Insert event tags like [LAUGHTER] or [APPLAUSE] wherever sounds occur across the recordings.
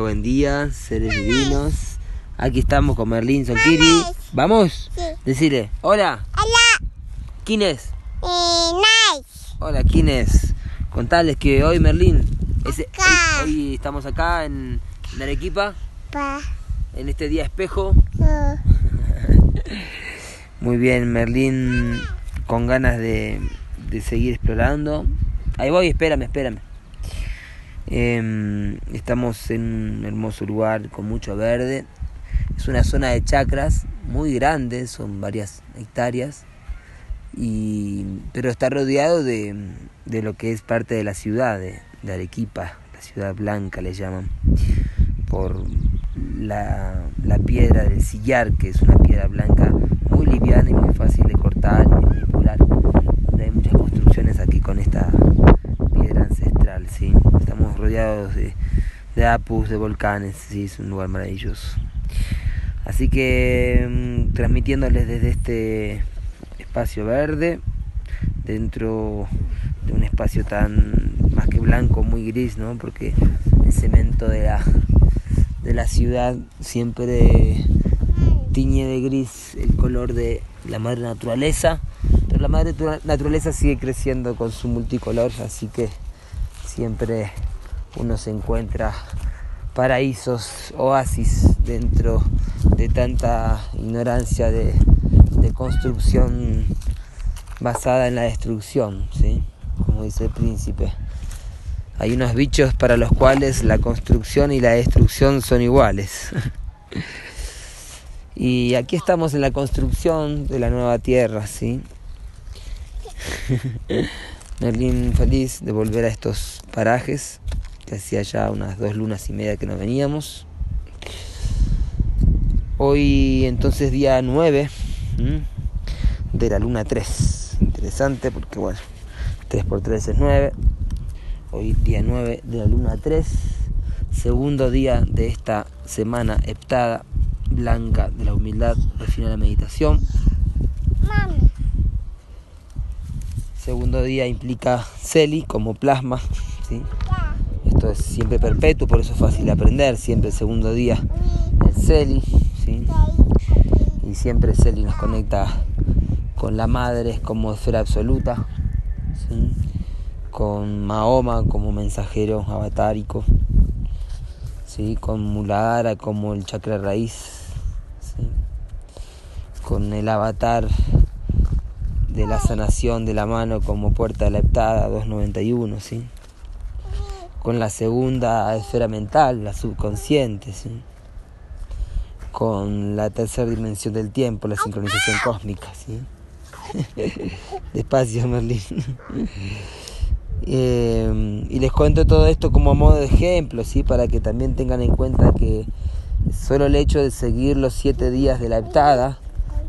buen día, seres divinos. Aquí estamos con Merlín Sonkiri. ¿Vamos? Sí. Decirle, hola, Hola, ¿quién es? eh, nice. Hola, ¿quién es? Contales que hoy Acá. hoy, hoy estamos acá en, en Arequipa, Pa, en este día espejo. uh, [LAUGHS] Muy bien, Merlín con ganas de, de seguir explorando. Ahí voy, espérame, espérame. Em, estamos en un hermoso lugar con mucho verde. Es una zona de chacras muy grande, son varias hectáreas. Y, pero está rodeado de, de lo que es parte de la ciudad de, Arequipa, la ciudad blanca le llaman, por la, la piedra del sillar, que es una piedra blanca muy liviana y muy fácil de cortar y manipular. Hay muchas construcciones aquí con esta piedra Estamos rodeados de, apus, de volcanes. Es un lugar maravilloso. Así que mm, transmitiéndoles desde este espacio verde, dentro de un espacio tan más que blanco, muy gris, ¿no? Porque el cemento de la, de la ciudad siempre tiñe de gris el color de la madre naturaleza, pero la madre tura- naturaleza sigue creciendo con su multicolor, así que siempre uno se encuentra paraísos, oasis dentro de tanta ignorancia de, construcción basada en la destrucción, ¿sí? como dice el príncipe. Hay unos bichos para los cuales la construcción y la destrucción son iguales. [LAUGHS] y aquí estamos en la construcción de la nueva tierra, ¿sí? [LAUGHS] Merlín feliz de volver a estos parajes, que hacía ya unas dos lunas y media que no veníamos. Hoy entonces día 9 ¿m? de la luna 3. Interesante porque bueno, 3 por 3 es 9. Hoy día 9 de la luna 3. Segundo día de esta semana heptada blanca de la humildad, refina la meditación. Segundo día implica Celi como plasma. ¿sí? Esto es siempre perpetuo, por eso es fácil de aprender. Siempre el segundo día el Celi. ¿sí? Y siempre Celi nos conecta con la madre como esfera absoluta. Con Mahoma como mensajero avatárico. ¿sí? Con Muladhara como el chakra raíz. Con el avatar de la sanación de la mano como puerta de la heptada 291, ¿sí? Con la segunda esfera mental, la subconsciente, ¿sí? Con la tercera dimensión del tiempo, la sincronización cósmica, ¿sí? [LAUGHS] Despacio, Merlín. [LAUGHS] Eh, y les cuento todo esto como modo de ejemplo, ¿sí? Para que también tengan en cuenta que solo el hecho de seguir los siete días de la heptada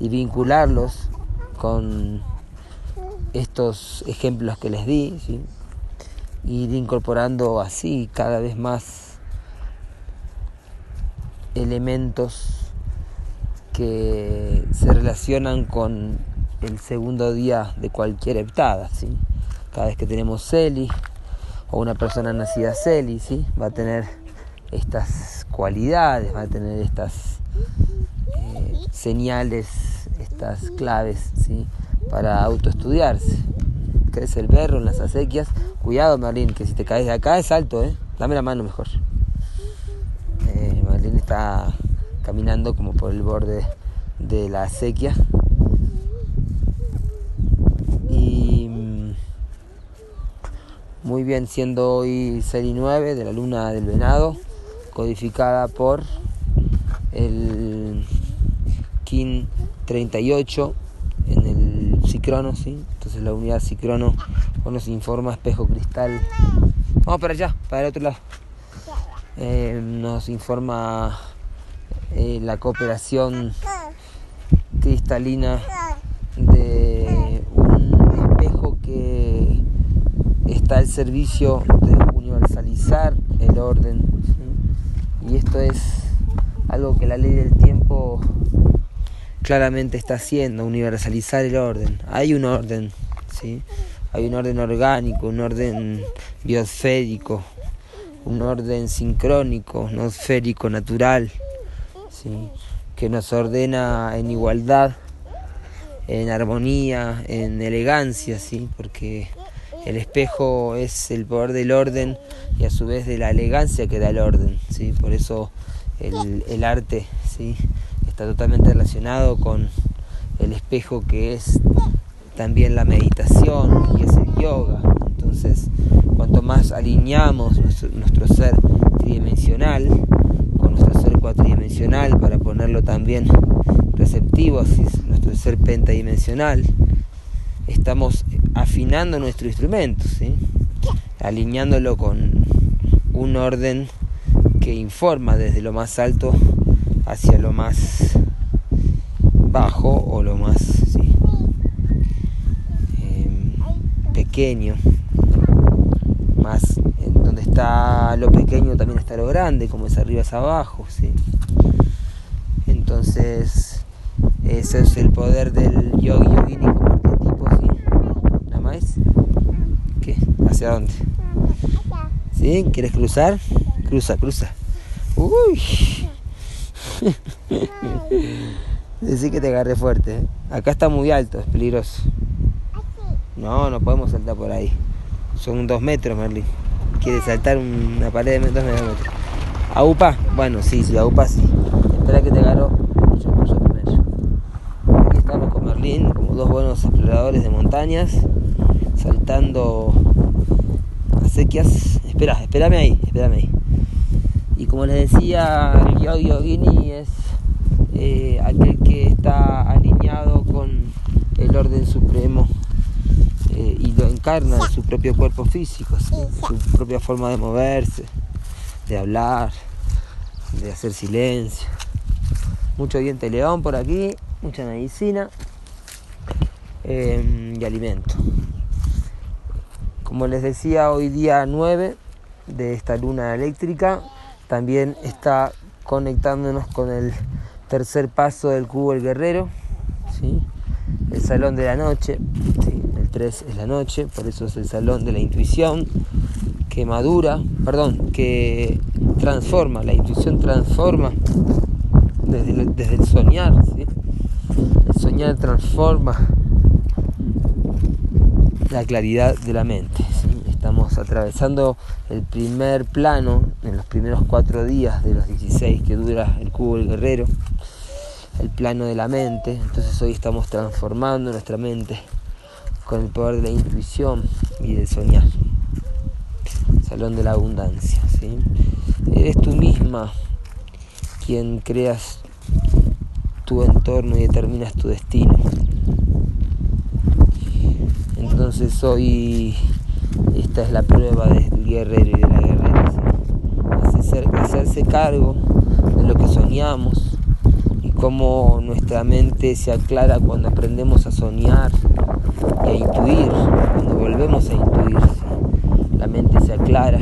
y vincularlos con estos ejemplos que les di, ir incorporando así cada vez más elementos que se relacionan con el segundo día de cualquier heptada, ¿sí? Cada vez que tenemos Celi o una persona nacida Celi, ¿sí? Va a tener estas cualidades, va a tener estas eh, señales, estas claves, ¿sí? Para autoestudiarse. Crece el berro en las acequias. Cuidado, Marlene, que si te caes de acá es alto, ¿eh? Dame la mano mejor. Eh, está caminando como por el borde de la acequia. Y mm, muy bien, siendo hoy serie 9 de la luna del venado, codificada por el KIN 38 en el Cicrono, ¿sí? Entonces la unidad Cicrono nos informa espejo cristal. Vamos para allá, para el otro lado. Eh, nos informa eh, la cooperación cristalina de un espejo que está al servicio de universalizar el orden. Y esto es algo que la ley del tiempo claramente está haciendo, universalizar el orden. Hay un orden, ¿sí? hay un orden orgánico, un orden biosférico, un orden sincrónico, no esférico, natural, ¿sí? que nos ordena en igualdad, en armonía, en elegancia, ¿sí? porque el espejo es el poder del orden y a su vez de la elegancia que da el orden. ¿sí? Por eso el, el arte ¿sí? Está totalmente relacionado con el espejo que es también la meditación y es el yoga. Entonces, cuanto más alineamos nuestro, ser tridimensional con nuestro ser cuatridimensional para ponerlo también receptivo así nuestro ser pentadimensional, estamos afinando nuestro instrumento, alineándolo con un orden que informa desde lo más alto hacia lo más bajo o lo más em, pequeño más donde está lo pequeño también está lo grande como es arriba es abajo ¿sí? entonces ese es el poder del yogi yogini como arquetipo ¿sí? nada más ¿qué? ¿hacia dónde? ¿sí? ¿quieres cruzar? cruza, cruza uy [LAUGHS] Decí que te agarré fuerte. ¿eh? Acá está muy alto, es peligroso. No, no podemos saltar por ahí. Son dos metros, Merlin. Quiere saltar una pared de dos metros. ¿Aupa? Bueno, sí, sí, Aupa sí. Espera que te agarro. Yo cruzo primero. Aquí estamos con Merlin, como dos buenos exploradores de montañas, saltando acequias. Espera, espérame ahí, espérame ahí. Y como les decía, el Yogi Yogini es eh, aquel que está alineado con el orden supremo eh, y lo encarna en su propio cuerpo físico, su propia forma de moverse, de hablar, de hacer silencio. Mucho diente león por aquí, mucha medicina em, y alimento. Como les decía, hoy día 9 de esta luna eléctrica, también está conectándonos con el tercer paso del cubo el guerrero, ¿sí? el salón de la noche, el 3 es la noche, por eso es el salón de la intuición, que madura, perdón, que transforma, la intuición transforma desde el, desde el soñar, el soñar transforma la claridad de la mente. Atravesando el primer plano en los primeros cuatro días de los 16 que dura el cubo del guerrero el plano de la mente. Entonces hoy estamos transformando nuestra mente con el poder de la intuición y del soñar. Salón de la abundancia. ¿sí? Eres tú misma quien creas tu entorno y determinas tu destino. Entonces hoy esta es la prueba del guerrero y de la guerrera. hacerse cargo de lo que soñamos, cómo nuestra mente se aclara cuando aprendemos a soñar y a intuir, cuando volvemos a intuir, la mente se aclara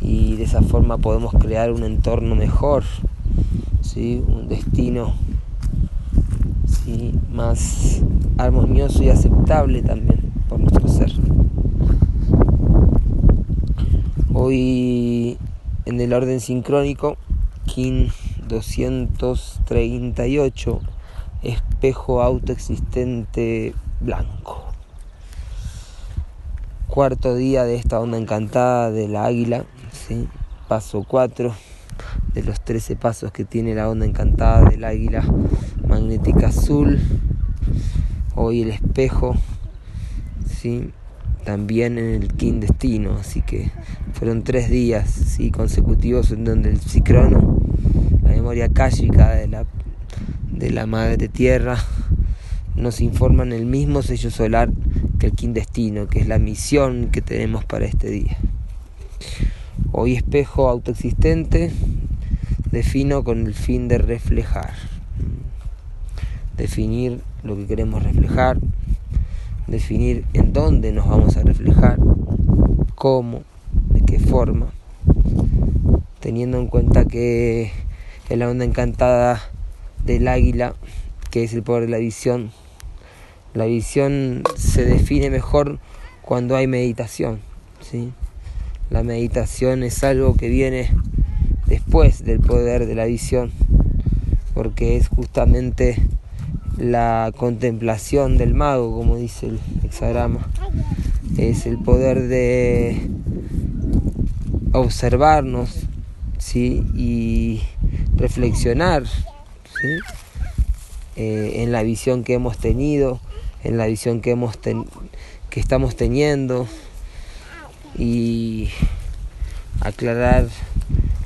y de esa forma podemos crear un entorno mejor, ¿sí? un destino más armonioso y aceptable también por nuestro ser. Hoy en el orden sincrónico, King 238 espejo autoexistente blanco. Cuarto día de esta onda encantada de la águila, ¿sí? paso 4 de los 13 pasos que tiene la onda encantada del águila magnética azul. Hoy el espejo, ¿sí? También en el King Destino, así que fueron tres días consecutivos en donde el cicrono memoria cáshica de la, de la madre tierra nos informan el mismo sello solar que el quindestino, que es la misión que tenemos para este día. Hoy espejo autoexistente defino con el fin de reflejar, definir lo que queremos reflejar, definir en dónde nos vamos a reflejar, cómo, de qué forma, teniendo en cuenta que es la onda encantada del águila, que es el poder de la visión. La visión se define mejor cuando hay meditación. ¿sí? La meditación es algo que viene después del poder de la visión, porque es justamente la contemplación del mago, como dice el hexagrama. Es el poder de observarnos ¿sí? y reflexionar eh, en la visión que hemos tenido, en la visión que, hemos que estamos teniendo y aclarar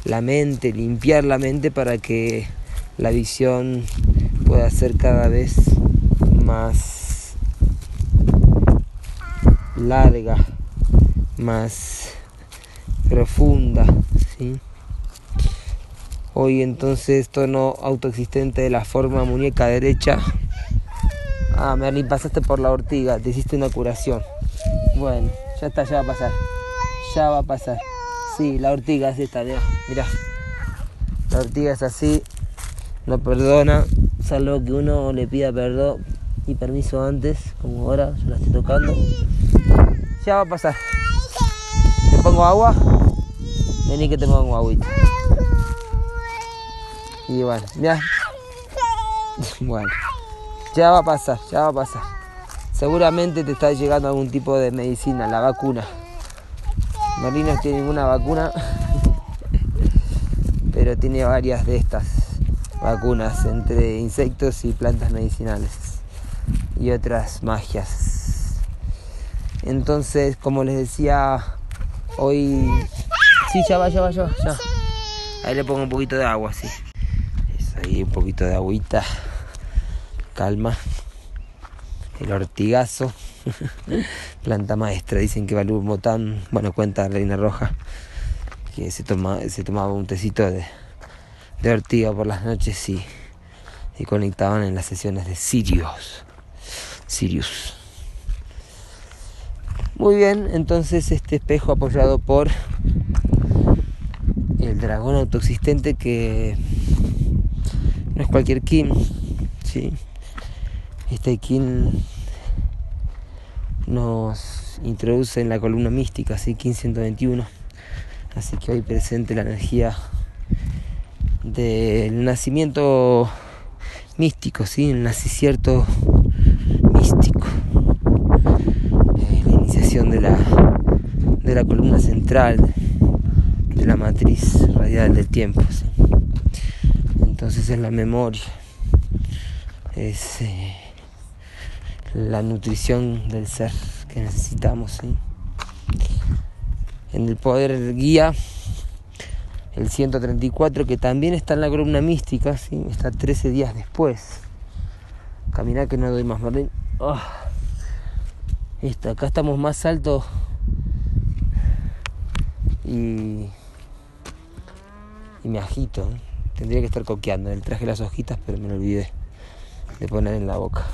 la mente, limpiar la mente para que la visión pueda ser cada vez más larga, más profunda. ¿sí? Hoy entonces tono autoexistente de la forma muñeca derecha. Ah, Merlin, pasaste por la ortiga, te hiciste una curación. Bueno, ya está, ya va a pasar. Ya va a pasar. Sí, la ortiga es esta, mira, mira. La ortiga es así, no perdona, salvo que uno le pida perdón y permiso antes, como ahora, yo la estoy tocando. Ya va a pasar. ¿Te pongo agua? Vení que te pongo agüita. Y bueno, ya. [LAUGHS] Bueno, ya va a pasar, ya va a pasar. Seguramente te está llegando algún tipo de medicina, la vacuna. Merlín no tiene ninguna vacuna, [LAUGHS] pero tiene varias de estas vacunas entre insectos y plantas medicinales y otras magias. Entonces, como les decía, hoy... Sí, ya va, ya va, ya ya. Ahí le pongo un poquito de agua, sí. ahí un poquito de agüita. Calma. El ortigazo. [LAUGHS] Planta maestra. Dicen que Balú Botán, bueno, cuenta Reina Roja, que se, toma, se tomaba un tecito de, de ortiga por las noches y, y conectaban en las sesiones de Sirius. Sirius. Muy bien, entonces este espejo apoyado por el dragón autoexistente que no es cualquier Kim, ¿sí? Este Kim nos introduce en la columna mística, ¿sí? Kim 121. Así que hoy presente la energía del nacimiento místico, ¿sí? el nacimiento místico, eh, la iniciación de la, de la columna central de la matriz radial del tiempo. Entonces es la memoria, es eh, la nutrición del ser que necesitamos. En el poder guía el 134 que también está en la columna mística, ¿sí? está 13 días después. Caminar que no doy más, Marlene. Oh. acá estamos más altos y, y me agito. Tendría que estar coqueando. El traje las hojitas, pero me lo olvidé de poner en la boca.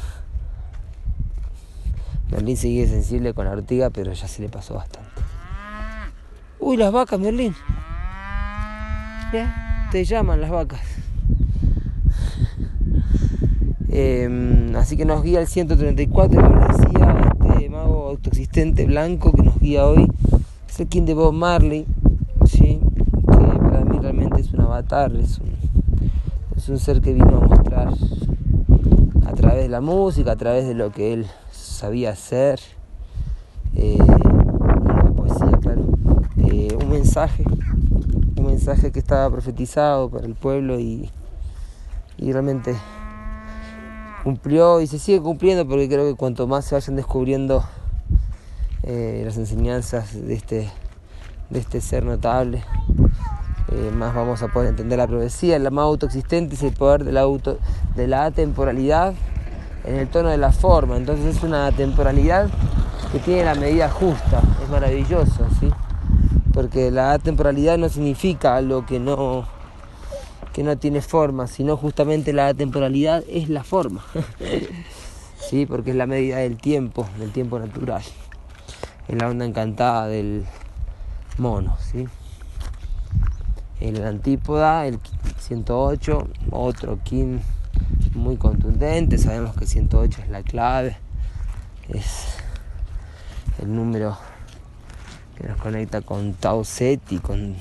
Merlín sigue sensible con la ortiga, pero ya se le pasó bastante. Uy, las vacas, Merlín. Te llaman las vacas. Em, así que nos guía el 134, como decía, este mago autoexistente blanco que nos guía hoy. Es el King de Bob Marley, que para mí realmente es un avatar, es un, ser que vino a mostrar a través de la música, a través de lo que él sabía hacer, eh, la poesía, claro, eh, un mensaje mensaje que estaba profetizado para el pueblo y, y realmente cumplió y se sigue cumpliendo porque creo que cuanto más se vayan descubriendo eh, las enseñanzas de este, de este ser notable, eh, más vamos a poder entender la profecía. La más autoexistente es el poder de la, auto, de la atemporalidad en el tono de la forma. Entonces es una temporalidad que tiene la medida justa. Es maravilloso, ¿sí? Porque la temporalidad no significa algo que no que no tiene forma, sino justamente la temporalidad es la forma. [LAUGHS] sí, porque es la medida del tiempo, del tiempo natural. Es la onda encantada del mono, ¿sí? El antípoda, el 108, otro kin muy contundente, sabemos que 108 es la clave, es el número que nos conecta con Tao Seti, con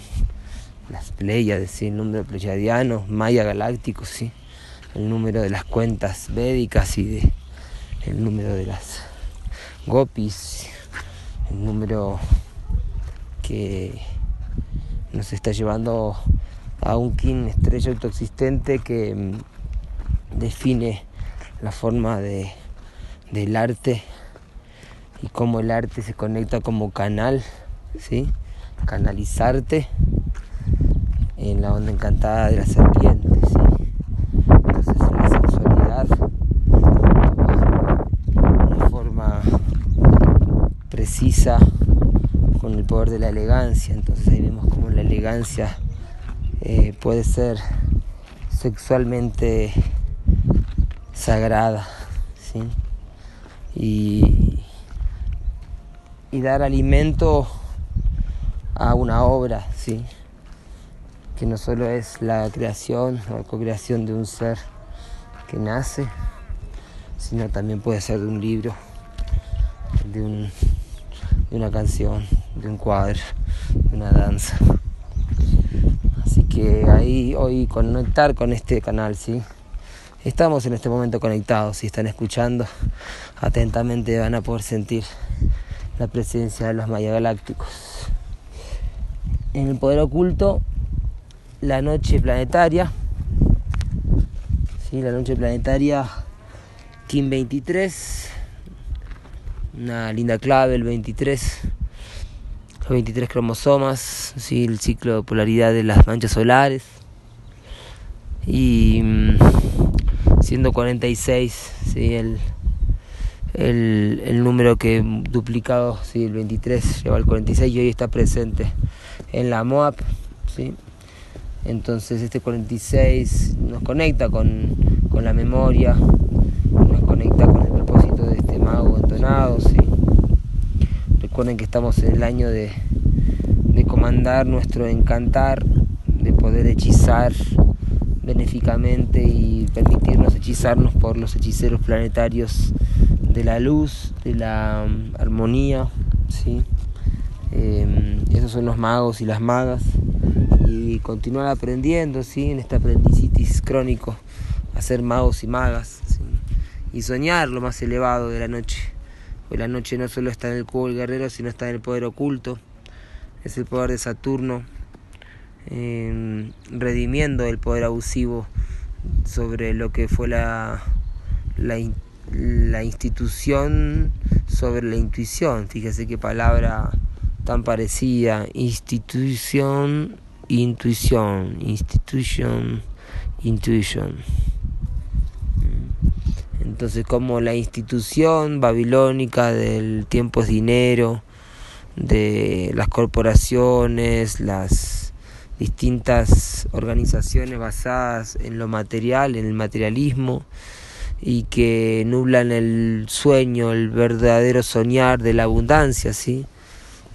las Pleiades, el número pleiadiano, Maya galáctico, ¿sí? el número de las cuentas védicas y de, el número de las gopis, el número que nos está llevando a un kin estrella autoexistente que mm, define la forma de, del arte y cómo el arte se conecta como canal, ¿sí? canalizarte en la onda encantada de la serpiente. ¿sí? Entonces la sexualidad toma una forma precisa con el poder de la elegancia. Entonces ahí vemos cómo la elegancia eh, puede ser sexualmente sagrada. ¿sí? Y, y dar alimento a una obra, ¿sí? que no solo es la creación o la co-creación de un ser que nace, sino también puede ser de un libro, de, un, de una canción, de un cuadro, de una danza. Así que ahí hoy conectar con este canal, ¿sí? Estamos en este momento conectados, si están escuchando atentamente van a poder sentir la presencia de los mayagalácticos. En el poder oculto la noche planetaria. ¿sí? La noche planetaria Kim 23. Una linda clave, el 23. Los 23 cromosomas, ¿sí? el ciclo de polaridad de las manchas solares. Y mm, siendo 46, ¿sí? el, el, el, número que duplicado, ¿sí? el 23 lleva al 46 y hoy está presente en la MOAP. ¿sí? Entonces este 46 nos conecta con, la memoria, nos conecta con el propósito de este mago entonado. ¿sí? Recuerden que estamos en el año de, de comandar nuestro encantar, de poder hechizar benéficamente y permitirnos hechizarnos por los hechiceros planetarios de la luz, de la um, armonía. ¿sí? Eh, esos son los magos y las magas y continuar aprendiendo ¿sí? en este aprendicitis crónico a ser magos y magas y soñar lo más elevado de la noche. Porque la noche no solo está en el cubo del guerrero, sino está en el poder oculto. Es el poder de Saturno eh, redimiendo el poder abusivo sobre lo que fue la, la, la institución sobre la intuición. Fíjese qué palabra tan parecida. Institución intuición, institution, intuition. Entonces como la institución babilónica del tiempo es dinero, de las corporaciones, las distintas organizaciones basadas en lo material, en el materialismo, y que nublan el sueño, el verdadero soñar de la abundancia, ¿sí?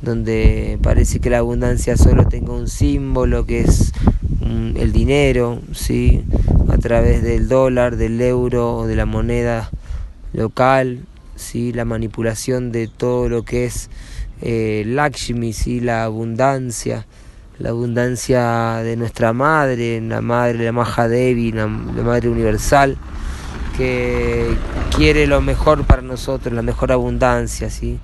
Donde parece que la abundancia solo tenga un símbolo que es mm, el dinero, ¿sí? a través del dólar, del euro o de la moneda local, ¿sí? la manipulación de todo lo que es eh, Lakshmi, ¿sí? la abundancia, la abundancia de nuestra madre, la madre, la Mahadevi, la, la madre universal, que quiere lo mejor para nosotros, la mejor abundancia, ¿sí?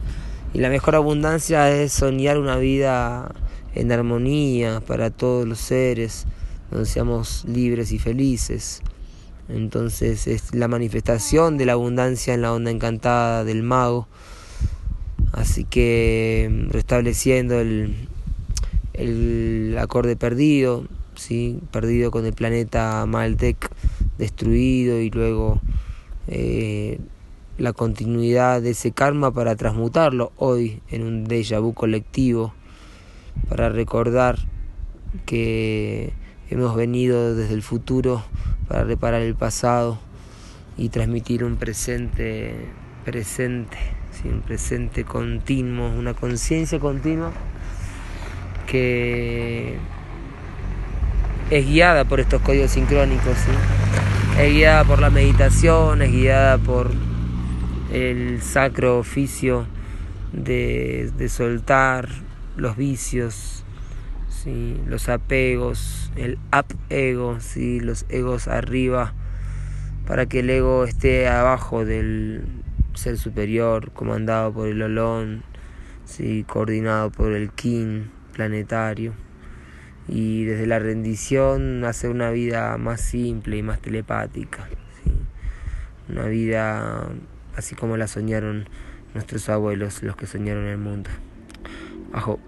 Y la mejor abundancia es soñar una vida en armonía para todos los seres, donde seamos libres y felices. Entonces es la manifestación de la abundancia en la onda encantada del mago. Así que restableciendo el, acorde perdido, ¿sí? perdido con el planeta Maltec destruido y luego eh, la continuidad de ese karma para transmutarlo hoy en un déjà vu colectivo, para recordar que hemos venido desde el futuro para reparar el pasado y transmitir un presente presente, un presente continuo, una conciencia continua que es guiada por estos códigos sincrónicos, es guiada por la meditación, es guiada por el sacro oficio de, soltar los vicios, los apegos, el up-ego, ¿sí? los egos arriba, para que el ego esté abajo del ser superior, comandado por el Olón, ¿sí? coordinado por el King planetario. Y desde la rendición hacer una vida más simple y más telepática. Una vida así como la soñaron nuestros abuelos, los que soñaron el mundo. Ajo.